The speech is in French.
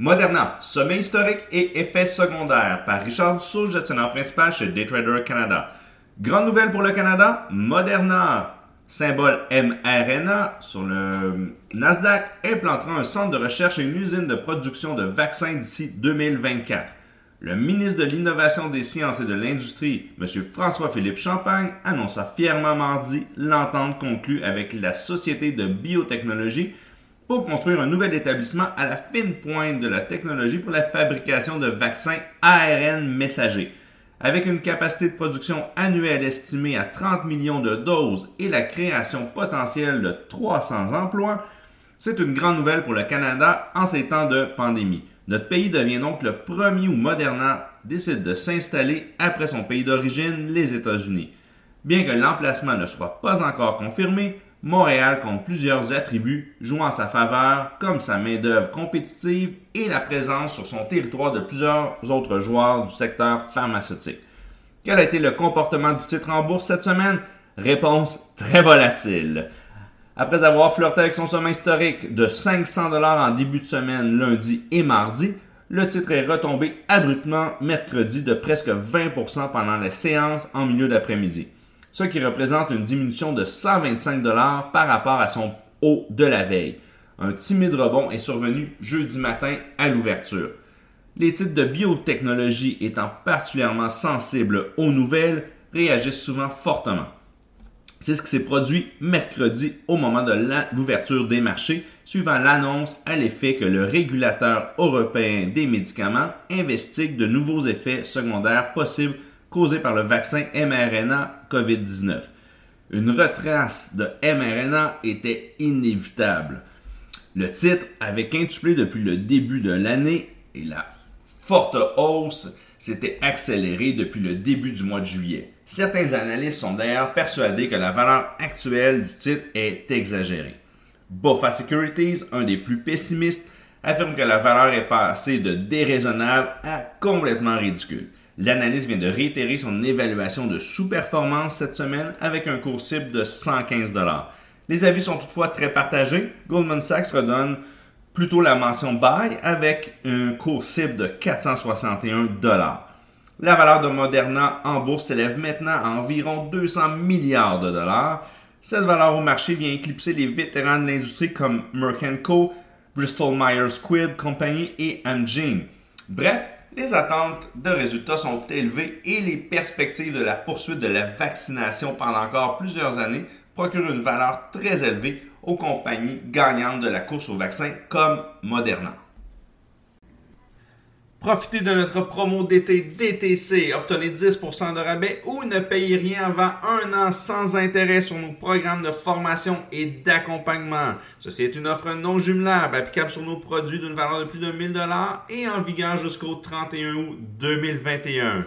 Moderna, sommet historique et effet secondaire par Richard Dussault, gestionnaire principal chez Daytrader Canada. Grande nouvelle pour le Canada, Moderna, symbole mRNA, sur le Nasdaq, implantera un centre de recherche et une usine de production de vaccins d'ici 2024. Le ministre de l'Innovation des Sciences et de l'Industrie, M. François-Philippe Champagne, annonça fièrement mardi l'entente conclue avec la Société de biotechnologie pour construire un nouvel établissement à la fine pointe de la technologie pour la fabrication de vaccins ARN messagers. Avec une capacité de production annuelle estimée à 30 millions de doses et la création potentielle de 300 emplois, c'est une grande nouvelle pour le Canada en ces temps de pandémie. Notre pays devient donc le premier où Moderna décide de s'installer après son pays d'origine, les États-Unis. Bien que l'emplacement ne soit pas encore confirmé, Montréal compte plusieurs attributs jouant en sa faveur, comme sa main-d'œuvre compétitive et la présence sur son territoire de plusieurs autres joueurs du secteur pharmaceutique. Quel a été le comportement du titre en bourse cette semaine? Réponse très volatile. Après avoir flirté avec son sommet historique de 500 dollars en début de semaine lundi et mardi, le titre est retombé abruptement mercredi de presque 20% pendant la séance en milieu d'après-midi ce qui représente une diminution de 125 dollars par rapport à son haut de la veille. Un timide rebond est survenu jeudi matin à l'ouverture. Les titres de biotechnologie étant particulièrement sensibles aux nouvelles réagissent souvent fortement. C'est ce qui s'est produit mercredi au moment de l'ouverture des marchés, suivant l'annonce à l'effet que le régulateur européen des médicaments investigue de nouveaux effets secondaires possibles causé par le vaccin mRNA COVID-19. Une retrace de mRNA était inévitable. Le titre avait quintuplé depuis le début de l'année et la forte hausse s'était accélérée depuis le début du mois de juillet. Certains analystes sont d'ailleurs persuadés que la valeur actuelle du titre est exagérée. Boffa Securities, un des plus pessimistes, affirme que la valeur est passée de déraisonnable à complètement ridicule. L'analyste vient de réitérer son évaluation de sous-performance cette semaine avec un cours cible de 115 Les avis sont toutefois très partagés. Goldman Sachs redonne plutôt la mention buy avec un cours cible de 461 La valeur de Moderna en bourse s'élève maintenant à environ 200 milliards de dollars. Cette valeur au marché vient éclipser les vétérans de l'industrie comme Merck Co, Bristol Myers Squibb Company et Amgen. Bref, les attentes de résultats sont élevées et les perspectives de la poursuite de la vaccination pendant encore plusieurs années procurent une valeur très élevée aux compagnies gagnantes de la course au vaccin comme Moderna. Profitez de notre promo d'été DTC. Obtenez 10% de rabais ou ne payez rien avant un an sans intérêt sur nos programmes de formation et d'accompagnement. Ceci est une offre non jumelable applicable sur nos produits d'une valeur de plus de 1000 et en vigueur jusqu'au 31 août 2021.